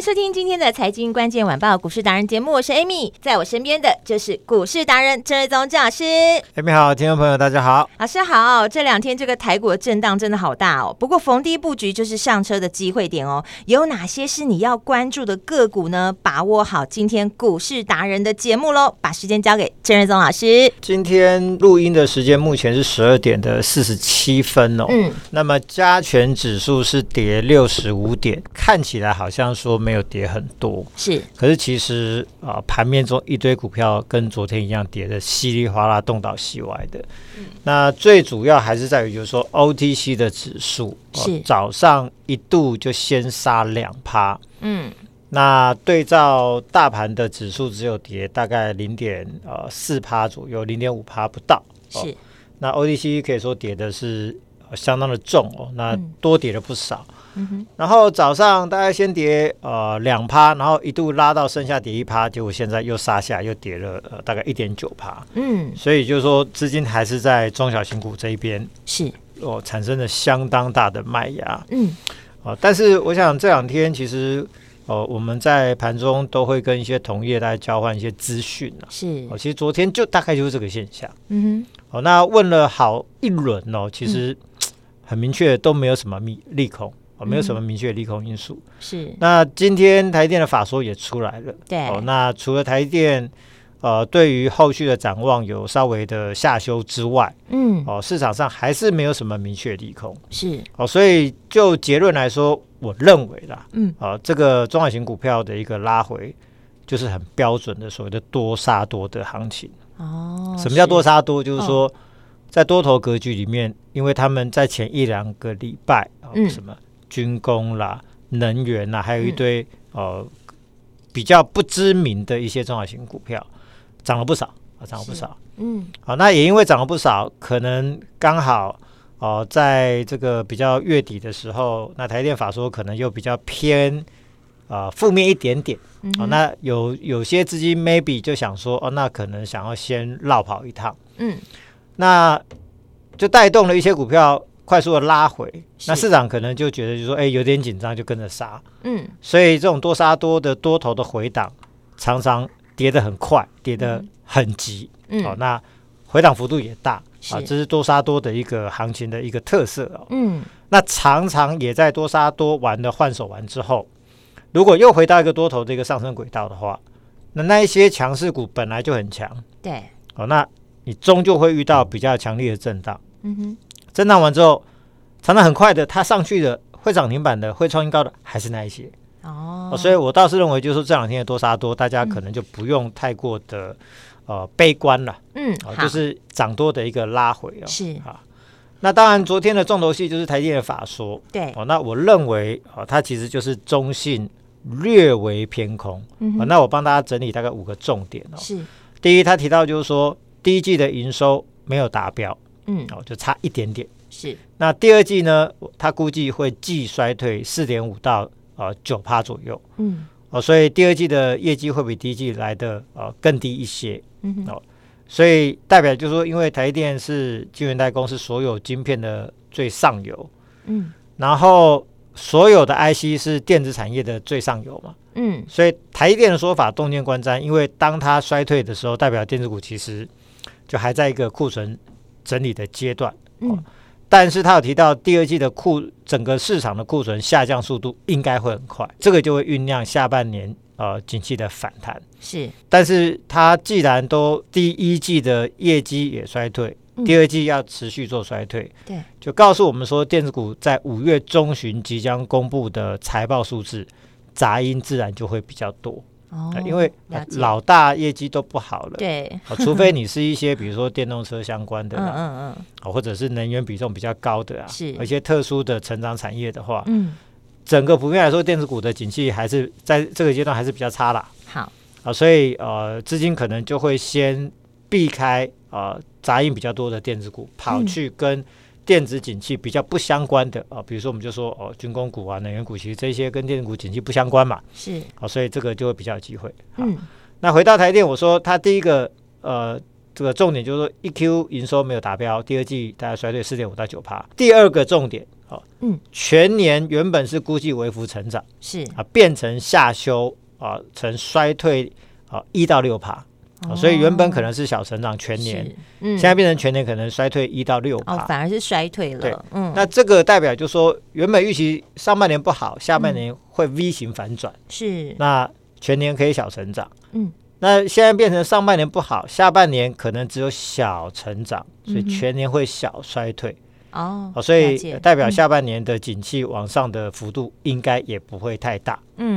迎收听今天的财经关键晚报股市达人节目，我是 Amy，在我身边的就是股市达人郑瑞宗郑老师。Amy 好，听众朋友大家好，老师好。这两天这个台股的震荡真的好大哦，不过逢低布局就是上车的机会点哦。有哪些是你要关注的个股呢？把握好今天股市达人的节目喽，把时间交给郑瑞宗老师。今天录音的时间目前是十二点的四十七分哦。嗯，那么加权指数是跌六十五点，看起来好像说。没有跌很多，是，可是其实啊，呃，盘面中一堆股票跟昨天一样跌的稀里哗啦，东倒西歪的。嗯，那最主要还是在于，就是说 OTC 的指数是，呃，早上一度就先杀两趴，嗯，那对照大盘的指数只有跌大概零点呃四趴左右，零点五趴不到，呃，是。那 OTC 可以说跌的是，呃，相当的重哦，那多跌了不少。嗯嗯、然后早上大概先跌呃两趴，然后一度拉到剩下跌一趴，结果现在又杀下，又跌了呃大概一点九趴。嗯，所以就是说资金还是在中小型股这一边是哦、呃、产生了相当大的卖压。嗯，哦、呃，但是我想这两天其实哦我们在盘中都会跟一些同业来交换一些资讯是哦、呃，其实昨天就大概就是这个现象。嗯哼，哦、呃，那问了好一轮哦，其实、嗯、很明确都没有什么利利空。哦，没有什么明确利空因素。嗯、是。那今天台电的法说也出来了。对。哦，那除了台电，呃，对于后续的展望有稍微的下修之外，嗯，哦，市场上还是没有什么明确利空。是。哦，所以就结论来说，我认为啦，嗯，啊、呃，这个中小型股票的一个拉回，就是很标准的所谓的多杀多的行情。哦。什么叫多杀多？就是说，在多头格局里面，因为他们在前一两个礼拜，哦、嗯，什么？军工啦、能源啦，还有一堆、嗯、呃比较不知名的一些中小型股票，涨了不少啊，涨了不少。嗯，好，那也因为涨了不少，可能刚好哦、呃，在这个比较月底的时候，那台电法说可能又比较偏啊、呃、负面一点点。嗯，好，那有有些资金 maybe 就想说，哦，那可能想要先绕跑一趟。嗯，那就带动了一些股票。快速的拉回，那市场可能就觉得就说，哎，有点紧张，就跟着杀。嗯，所以这种多杀多的多头的回档，常常跌得很快，跌得很急。嗯，哦，那回档幅度也大啊，这是多杀多的一个行情的一个特色哦。嗯，那常常也在多杀多完的换手完之后，如果又回到一个多头的一个上升轨道的话，那那一些强势股本来就很强。对，哦，那你终究会遇到比较强烈的震荡。嗯哼。震荡完之后，常常很快的，它上去的会涨停板的，会创新高的，还是那一些哦。所以我倒是认为，就是这两天的多杀多，大家可能就不用太过的呃悲观了。嗯，就是涨多的一个拉回哦。是啊，那当然，昨天的重头戏就是台电的法说。对哦，那我认为哦，它其实就是中性略微偏空。嗯，那我帮大家整理大概五个重点哦。是第一，他提到就是说第一季的营收没有达标。嗯，哦，就差一点点。是，那第二季呢？它估计会季衰退四点五到呃九趴左右。嗯，哦，所以第二季的业绩会比第一季来的呃更低一些。嗯，哦，所以代表就是说，因为台电是晶圆代工，是所有晶片的最上游。嗯，然后所有的 IC 是电子产业的最上游嘛。嗯，所以台电的说法洞见观瞻，因为当它衰退的时候，代表电子股其实就还在一个库存。整理的阶段，嗯，但是他有提到第二季的库整个市场的库存下降速度应该会很快，这个就会酝酿下半年呃景气的反弹。是，但是他既然都第一季的业绩也衰退，嗯，第二季要持续做衰退，对，就告诉我们说电子股在五月中旬即将公布的财报数字杂音自然就会比较多。哦，因为老大业绩都不好了，对，除非你是一些比如说电动车相关的，嗯嗯嗯，或者是能源比重比较高的啊，是，而且特殊的成长产业的话，嗯，整个普遍来说，电子股的景气还是在这个阶段还是比较差啦。好，啊，所以呃，资金可能就会先避开啊杂音比较多的电子股，跑去跟。电子景气比较不相关的啊，比如说我们就说哦，军工股啊、能源股，其实这些跟电子股景气不相关嘛，是啊，所以这个就会比较有机会。嗯，那回到台电，我说它第一个呃这个重点就是说一 Q 营收没有达标，第二季大概衰退四点五到九趴。第二个重点啊，嗯，全年原本是估计微幅成长，是啊，变成下修啊，成衰退啊一到六趴。哦、所以原本可能是小成长全年，嗯，现在变成全年可能衰退一到六趴，哦，反而是衰退了。对，嗯，那这个代表就是说，原本预期上半年不好，下半年会 V 型反转，是、嗯。那全年可以小成长，嗯，那现在变成上半年不好，下半年可能只有小成长，所以全年会小衰退。哦，哦，所以代表下半年的景气往上的幅度应该也不会太大。嗯，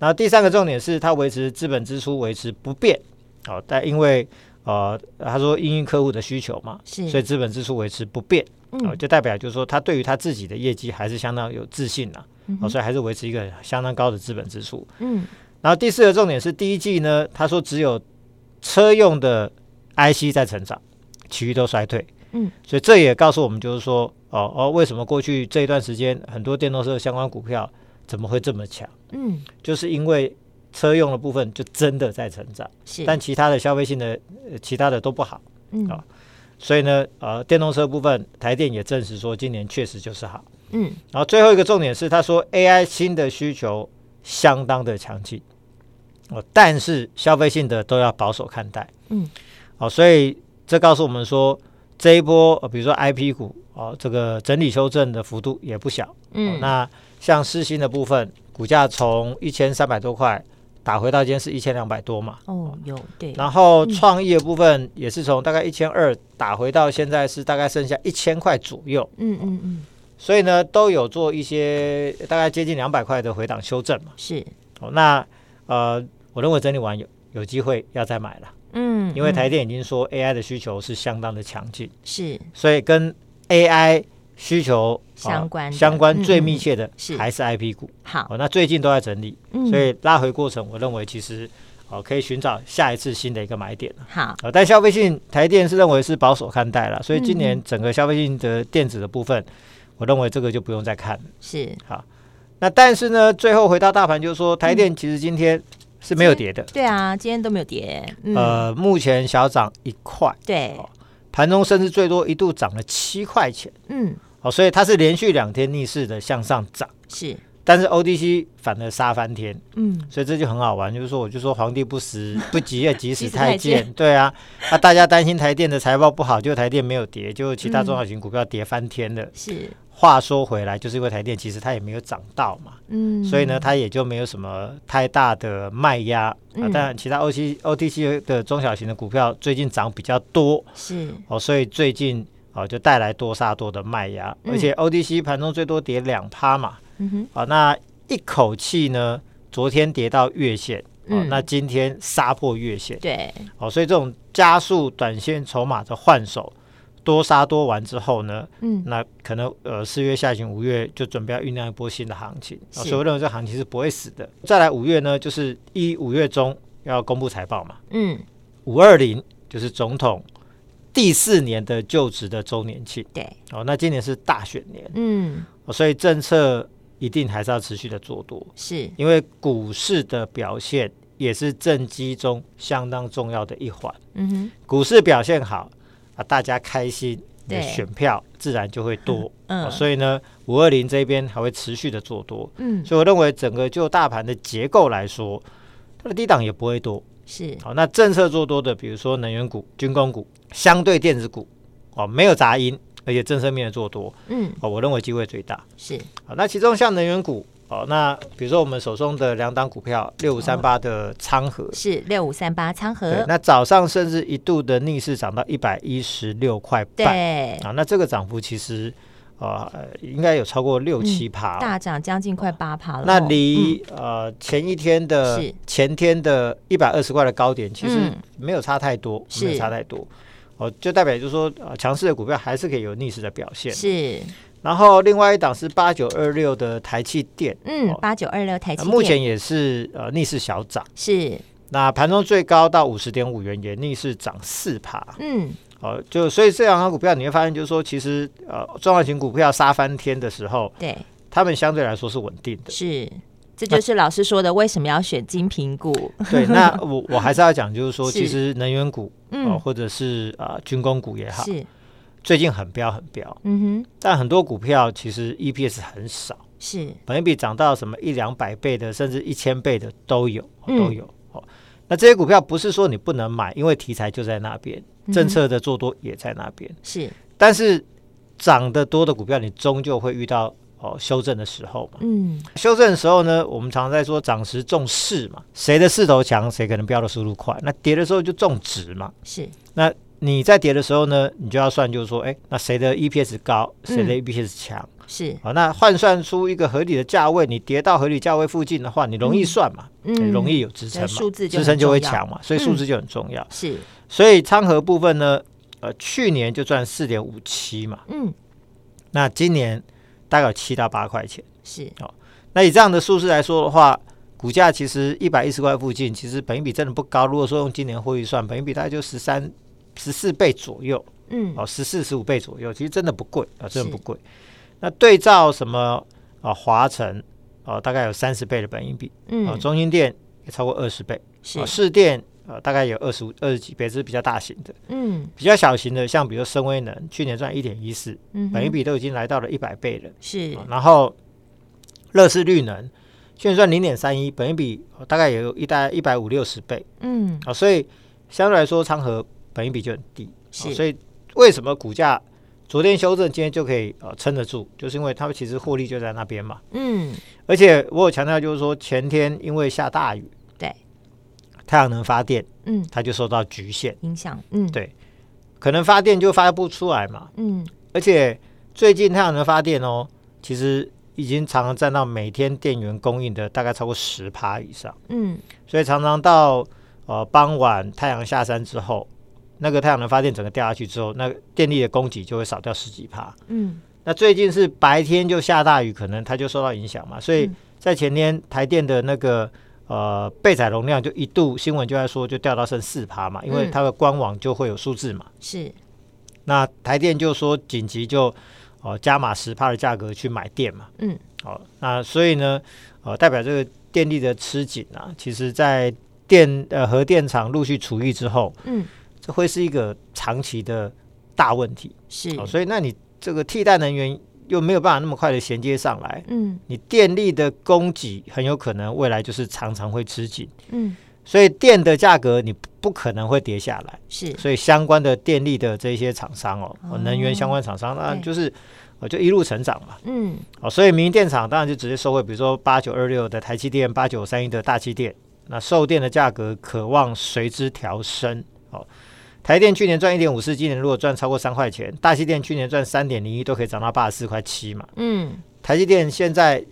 然后第三个重点是它维持资本支出维持不变。哦，但因为呃，他说因应客户的需求嘛，是，所以资本支出维持不变，哦、嗯呃，就代表就是说他对于他自己的业绩还是相当有自信呐、啊，哦、呃，所以还是维持一个相当高的资本支出。嗯，然后第四个重点是第一季呢，他说只有车用的 IC 在成长，其余都衰退。嗯，所以这也告诉我们就是说，哦哦，为什么过去这一段时间很多电动车相关股票怎么会这么强？嗯，就是因为。车用的部分就真的在成长，是，但其他的消费性的、呃、其他的都不好，嗯。啊，所以呢，呃，电动车部分，台电也证实说今年确实就是好，嗯，然后最后一个重点是，他说 AI 新的需求相当的强劲，哦，但是消费性的都要保守看待，嗯，哦，所以这告诉我们说，这一波，呃、比如说 IP 股，哦，这个整理修正的幅度也不小，嗯，哦、那像世芯的部分，股价从一千三百多块。打回到今天是一千两百多嘛？哦，有对。然后创意的部分也是从大概一千二打回到现在是大概剩下一千块左右。嗯嗯嗯。所以呢，都有做一些大概接近两百块的回档修正嘛。是。哦，那呃，我认为整理完有有机会要再买了。嗯。因为台电已经说 AI 的需求是相当的强劲。是。所以跟 AI。需求相关相关最密切的还是 IP 股。好，那最近都在整理，所以拉回过程，我认为其实哦可以寻找下一次新的一个买点。好，但消费性台电是认为是保守看待了，所以今年整个消费性的电子的部分，我认为这个就不用再看了。是好，那但是呢，最后回到大盘，就是说台电其实今天是没有跌的。对啊，今天都没有跌。呃，目前小涨一块。对。盘中甚至最多一度涨了七块钱，嗯，好，所以它是连续两天逆势的向上涨，是，但是 ODC 反而杀翻天，嗯，所以这就很好玩，就是说我就说皇帝不死 不急也急死太监，对啊，那大家担心台电的财报不好，就台电没有跌，就其他中小型股票跌翻天了，是。话说回来，就是因为台电其实它也没有涨到嘛，嗯，所以呢，它也就没有什么太大的卖压。当然，其他 O C O T C 的中小型的股票最近涨比较多，是。哦，所以最近哦、啊、就带来多杀多的卖压，嗯、而且 ODC 盘中最多跌两趴嘛，嗯哼，啊，那一口气呢，昨天跌到月线，哦、啊，那今天杀破月线，对，哦，所以这种加速短线筹码的换手。多杀多完之后呢，嗯，那可能呃四月下旬五月就准备要酝酿一波新的行情，是。所以我认为这行情是不会死的。再来五月呢，就是一五月中要公布财报嘛，嗯，五二零就是总统第四年的就职的周年庆，对，哦，那今年是大选年，嗯，所以政策一定还是要持续的做多，是因为股市的表现也是政绩中相当重要的一环，嗯哼，股市表现好。啊，大家开心，的选票自然就会多。嗯，所以呢，五二零这边还会持续的做多。嗯，所以我认为整个就大盘的结构来说，它的低档也不会多。是，好，那政策做多的，比如说能源股、军工股，相对电子股，哦，没有杂音，而且政策面的做多。嗯，哦，我认为机会最大。是，好，那其中像能源股。哦，那比如说我们手中的两档股票，六五三八的仓和是六五三八仓和，那早上甚至一度的逆势涨到一百一十六块半，对，啊，那这个涨幅其实呃，应该有超过六七趴，大涨将近快八趴了。那离、嗯、呃前一天的前天的一百二十块的高点，其实没有差太多，嗯、没有差太多。哦，就代表就是说，呃，强势的股票还是可以有逆势的表现。是。然后另外一档是八九二六的台气电，嗯，八九二六台气电，目前也是呃逆势小涨。是。那盘中最高到五十点五元，也逆势涨四趴。嗯。哦，就所以这两张股票你会发现，就是说，其实呃，重要型股票杀翻天的时候，对，他们相对来说是稳定的。是，这就是老师说的，为什么要选金平股？对，那我我还是要讲，就是说，其实能源股，嗯，或者是啊、呃、军工股也好，是最近很飙很飙，嗯哼，但很多股票其实 EPS 很少，是，本益比涨到什么一两百倍的，甚至一千倍的都有，都有。哦、嗯，那这些股票不是说你不能买，因为题材就在那边。政策的做多也在那边，嗯、是，但是涨得多的股票，你终究会遇到哦修正的时候嘛。嗯，修正的时候呢，我们常常在说涨时重势嘛，谁的势头强，谁可能飙的速度快。那跌的时候就重值嘛。是，那你在跌的时候呢，你就要算，就是说，哎，那谁的 EPS 高，谁的 EPS 强？嗯是。啊，那换算出一个合理的价位，你跌到合理价位附近的话，你容易算嘛，嗯，容易有支撑嘛，数字支撑就会强嘛，所以数字就很重要。是，所以仓和部分呢，呃，去年就赚四点五七嘛，嗯，那今年大概有七到八块钱，是哦。那以这样的数字来说的话，股价其实一百一十块附近，其实本益比真的不高。如果说用今年汇率算，本益比大概就十三、十四倍左右，嗯，哦，十四、十五倍左右，其实真的不贵啊，真的不贵。那对照什么啊？华晨哦，大概有三十倍的本益比，嗯，啊，中心店也超过二十倍，是士电啊，大概有二十五、二十几倍，这是比较大型的，嗯，比较小型的，像比如深威能，去年赚一点一四，嗯，本一比都已经来到了一百倍了，是，然后乐视绿能去年赚零点三一，本一比大概也有一大概一百五六十倍，嗯，啊，所以相对来说，昌河本一比就很低，是，所以为什么股价？昨天修正，今天就可以呃撑得住，就是因为他们其实获利就在那边嘛。嗯，而且我有强调，就是说前天因为下大雨，对，太阳能发电，嗯，它就受到局限。影响，嗯，对，可能发电就发不出来嘛，嗯，而且最近太阳能发电哦，其实已经常常占到每天电源供应的大概超过十趴以上，嗯，所以常常到呃傍晚太阳下山之后。那个太阳能发电整个掉下去之后，那个电力的供给就会少掉十几趴。嗯，那最近是白天就下大雨，可能它就受到影响嘛。所以在前天台电的那个呃备载容量就一度新闻就在说就掉到剩四趴嘛，因为它的官网就会有数字嘛。是，那台电就说紧急就哦、呃、加码十趴的价格去买电嘛。嗯，好、呃，那所以呢，呃，代表这个电力的吃紧啊，其实在电呃核电厂陆续除役之后，嗯。这会是一个长期的大问题，是、哦，所以那你这个替代能源又没有办法那么快的衔接上来，嗯，你电力的供给很有可能未来就是常常会吃紧，嗯，所以电的价格你不可能会跌下来，是，所以相关的电力的这些厂商哦，哦。能源相关厂商那就是我就一路成长嘛，嗯，哦，所以民营电厂当然就直接收回，比如说八九二六的台积电，八九三一的大气电，那售电的价格渴望随之调升，哦。台电去年赚一点五四，今年如果赚超过三块钱，大气电去年赚三点零一，都可以涨到八十四块七嘛。嗯，台积电现在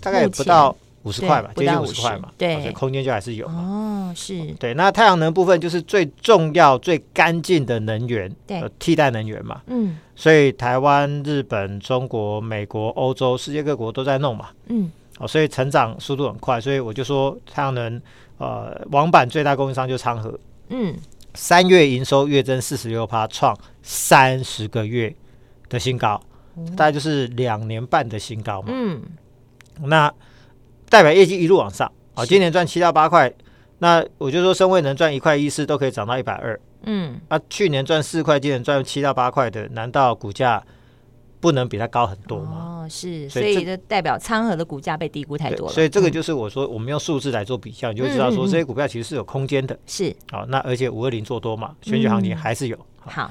大概不到五十块吧，接近五十块嘛。对，所以空间就还是有。哦，是。对，那太阳能部分就是最重要、最干净的能源，对，替代能源嘛。嗯，所以台湾、日本、中国、美国、欧洲、世界各国都在弄嘛。嗯，哦，所以成长速度很快，所以我就说太阳能，呃，网板最大供应商就昌河。嗯。三月营收月增四十六趴，创三十个月的新高，大概就是两年半的新高嘛。嗯，那代表业绩一路往上啊，今年赚七到八块，那我就说，升位能赚一块一四都可以涨到一百二。嗯，那去年赚四块，今年赚七到八块的，难道股价？不能比它高很多嘛？哦，是，所以就代表仓和的股价被低估太多了。所以这个就是我说，我们用数字来做比较，嗯、你就知道说这些股票其实是有空间的。是，好，那而且五二零做多嘛，选举行情还是有。嗯、好，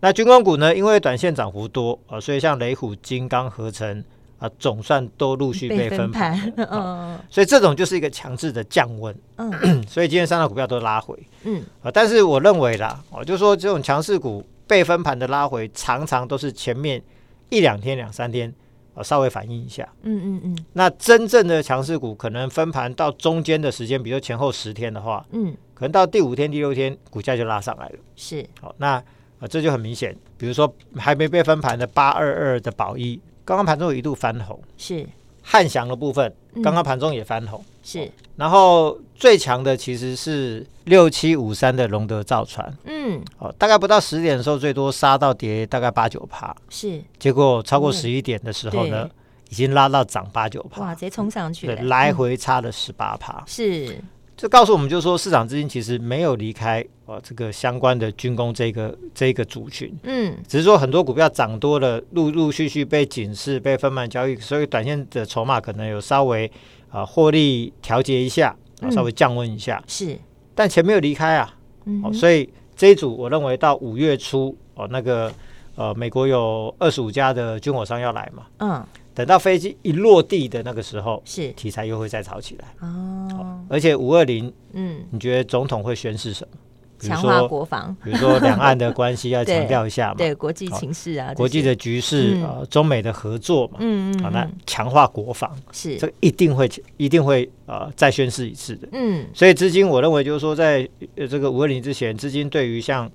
那军工股呢？因为短线涨幅多啊，所以像雷虎、金刚、合成啊，总算都陆续被分盘。嗯，所以这种就是一个强制的降温。嗯，所以今天三大股票都拉回。嗯，啊，但是我认为啦，我就说这种强势股被分盘的拉回，常常都是前面。一两天、两三天，呃，稍微反应一下。嗯嗯嗯。那真正的强势股可能分盘到中间的时间，比如前后十天的话，嗯，可能到第五天、第六天，股价就拉上来了。是。好，那这就很明显。比如说还没被分盘的八二二的宝一，刚刚盘中有一度翻红。是。汉翔的部分，刚刚盘中也翻红。嗯、是。然后最强的其实是六七五三的龙德造船，嗯，哦，大概不到十点的时候，最多杀到跌大概八九趴，是，结果超过十一点的时候呢，嗯、已经拉到涨八九趴，哇，直接冲上去，对，来回差了十八趴，是，这告诉我们就是说，市场资金其实没有离开啊这个相关的军工这个这个族群，嗯，只是说很多股票涨多了，陆陆续续被警示、被分盘交易，所以短线的筹码可能有稍微。啊，获利调节一下，啊，稍微降温一下，嗯、是，但钱没有离开啊，嗯、哦，所以这一组我认为到五月初，哦，那个呃，美国有二十五家的军火商要来嘛，嗯，等到飞机一落地的那个时候，是。题材又会再炒起来，哦，哦而且五二零，嗯，你觉得总统会宣誓什么？强化国防，比如说两岸的 关系要强调一下嘛，对，对国际情势啊，国际的局势、嗯、呃，中美的合作嘛，嗯嗯，好，那强化国防是。这个一定会一定会呃再宣誓一次的，嗯，所以资金我认为就是说在这个五二零之前，资金对于像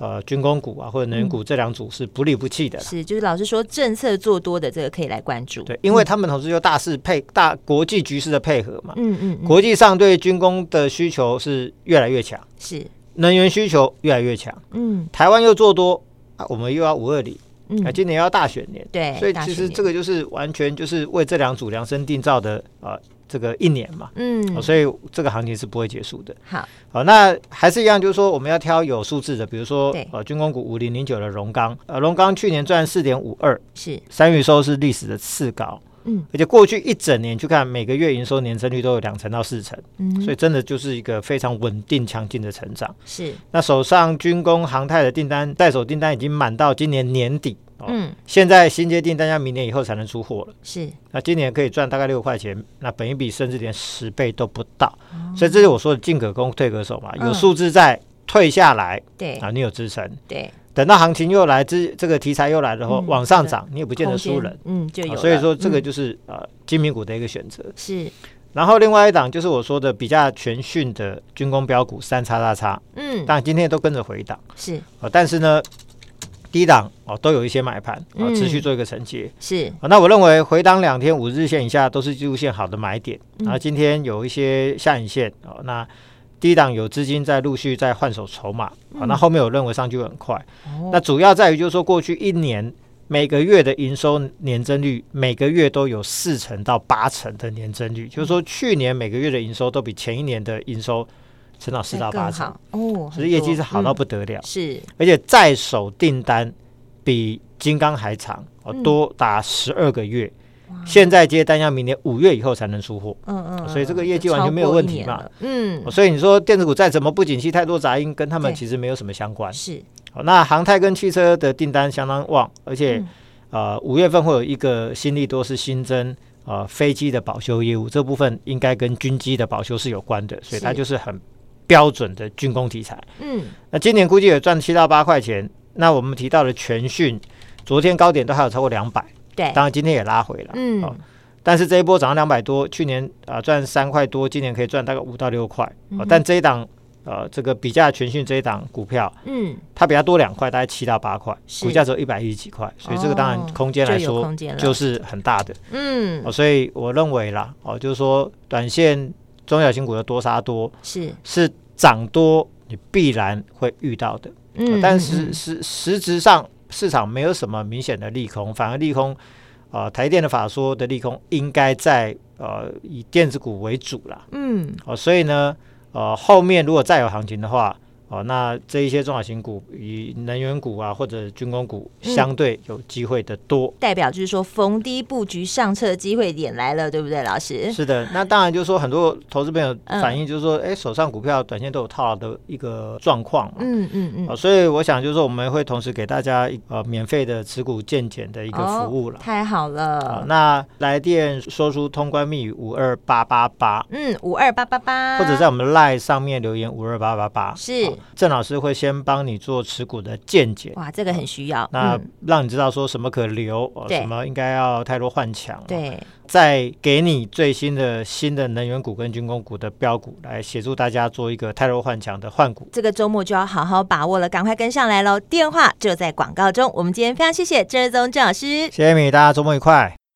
呃军工股啊或者能源股这两组是不离不弃的，是就是老实说政策做多的这个可以来关注，对，因为他们同时又大势配大国际局势的配合嘛，嗯嗯，国际上对军工的需求是越来越强，是。能源需求越来越强，嗯，台湾又做多啊，我们又要五二零，嗯，啊，今年要大选年，对，所以其实这个就是完全就是为这两组量身定造的啊，这个一年嘛，嗯，哦，所以这个行情是不会结束的。好，好，那还是一样，就是说我们要挑有数字的，比如说对呃军工股五零零九的荣刚，呃荣刚去年赚四点五二，是三月收是历史的次高。嗯，而且过去一整年去看，每个月营收年增率都有两成到四成，嗯，所以真的就是一个非常稳定强劲的成长。是，那手上军工航太的订单在手订单已经满到今年年底，哦、嗯，现在新接订单要明年以后才能出货了。是，那今年可以赚大概六块钱，那本一比甚至连十倍都不到，哦、所以这是我说的进可攻退可守嘛，有数字在退下来，嗯、对。啊，你有支撑，对。等到行情又来，这这个题材又来的话，往上涨，你也不见得输人，嗯，就有。所以说这个就是呃精品股的一个选择。是。然后另外一档就是我说的比较全讯的军工标股三叉叉叉，嗯，当然今天都跟着回档，是。但是呢，低档哦都有一些买盘啊，持续做一个承接。是。那我认为回档两天五日线以下都是技术线好的买点，然后今天有一些下影线哦，那。低档有资金在陆续在换手筹码，好，那后面我认为上去很快。那主要在于就是说，过去一年每个月的营收年增率，每个月都有四成到八成的年增率，就是说去年每个月的营收都比前一年的营收成长四到八成。哦，所以业绩是好到不得了。是，而且在手订单比金刚还长，哦，多达十二个月。现在接单要明年五月以后才能出货，嗯嗯，所以这个业绩完全没有问题嘛，嗯，所以你说电子股再怎么不景气，太多杂音，跟他们其实没有什么相关。是，好，那航太跟汽车的订单相当旺，而且呃五月份会有一个新力多是新增呃飞机的保修业务，这部分应该跟军机的保修是有关的，所以它就是很标准的军工题材。嗯，那今年估计也赚七到八块钱。那我们提到的全讯，昨天高点都还有超过两百。对，当然今天也拉回了，嗯、哦，但是这一波涨到两百多，去年啊赚三块多，今年可以赚大概五到六块，哦、但这一档呃这个比价全讯这一档股票，嗯，它比它多两块，大概七到八块，股价只有一百一十几块，所以这个当然空间来说就是很大的，嗯、哦，所以我认为啦，哦，就是说短线中小型股的多杀多是。是涨多你必然会遇到的，嗯、哦，但是实实质上。市场没有什么明显的利空，反而利空，呃，台电的法说的利空应该在呃以电子股为主啦，嗯，哦，所以呢，呃，后面如果再有行情的话。哦，那这一些中小型股，以能源股啊或者军工股，相对有机会的多，嗯，代表就是说逢低布局上车机会点来了，对不对，老师？是的，那当然就是说很多投资朋友反映就是说，哎，嗯，手上股票短线都有套牢的一个状况嘛，嗯嗯嗯，哦，所以我想就是说我们会同时给大家呃免费的持股健检的一个服务了，哦，太好了，哦，那来电说出通关密语五二八八八，嗯，五二八八八，或者在我们 LINE 上面留言五二八八八，是。郑老师会先帮你做持股的见解。哇，这个很需要。那让你知道说什么可留，对什么应该要太多换强。对。再给你最新的新的能源股跟军工股的标股，来协助大家做一个太弱换强的换股。这个周末就要好好把握了，赶快跟上来喽！电话就在广告中。我们今天非常谢谢郑日宗郑老师，谢谢米，大家周末愉快。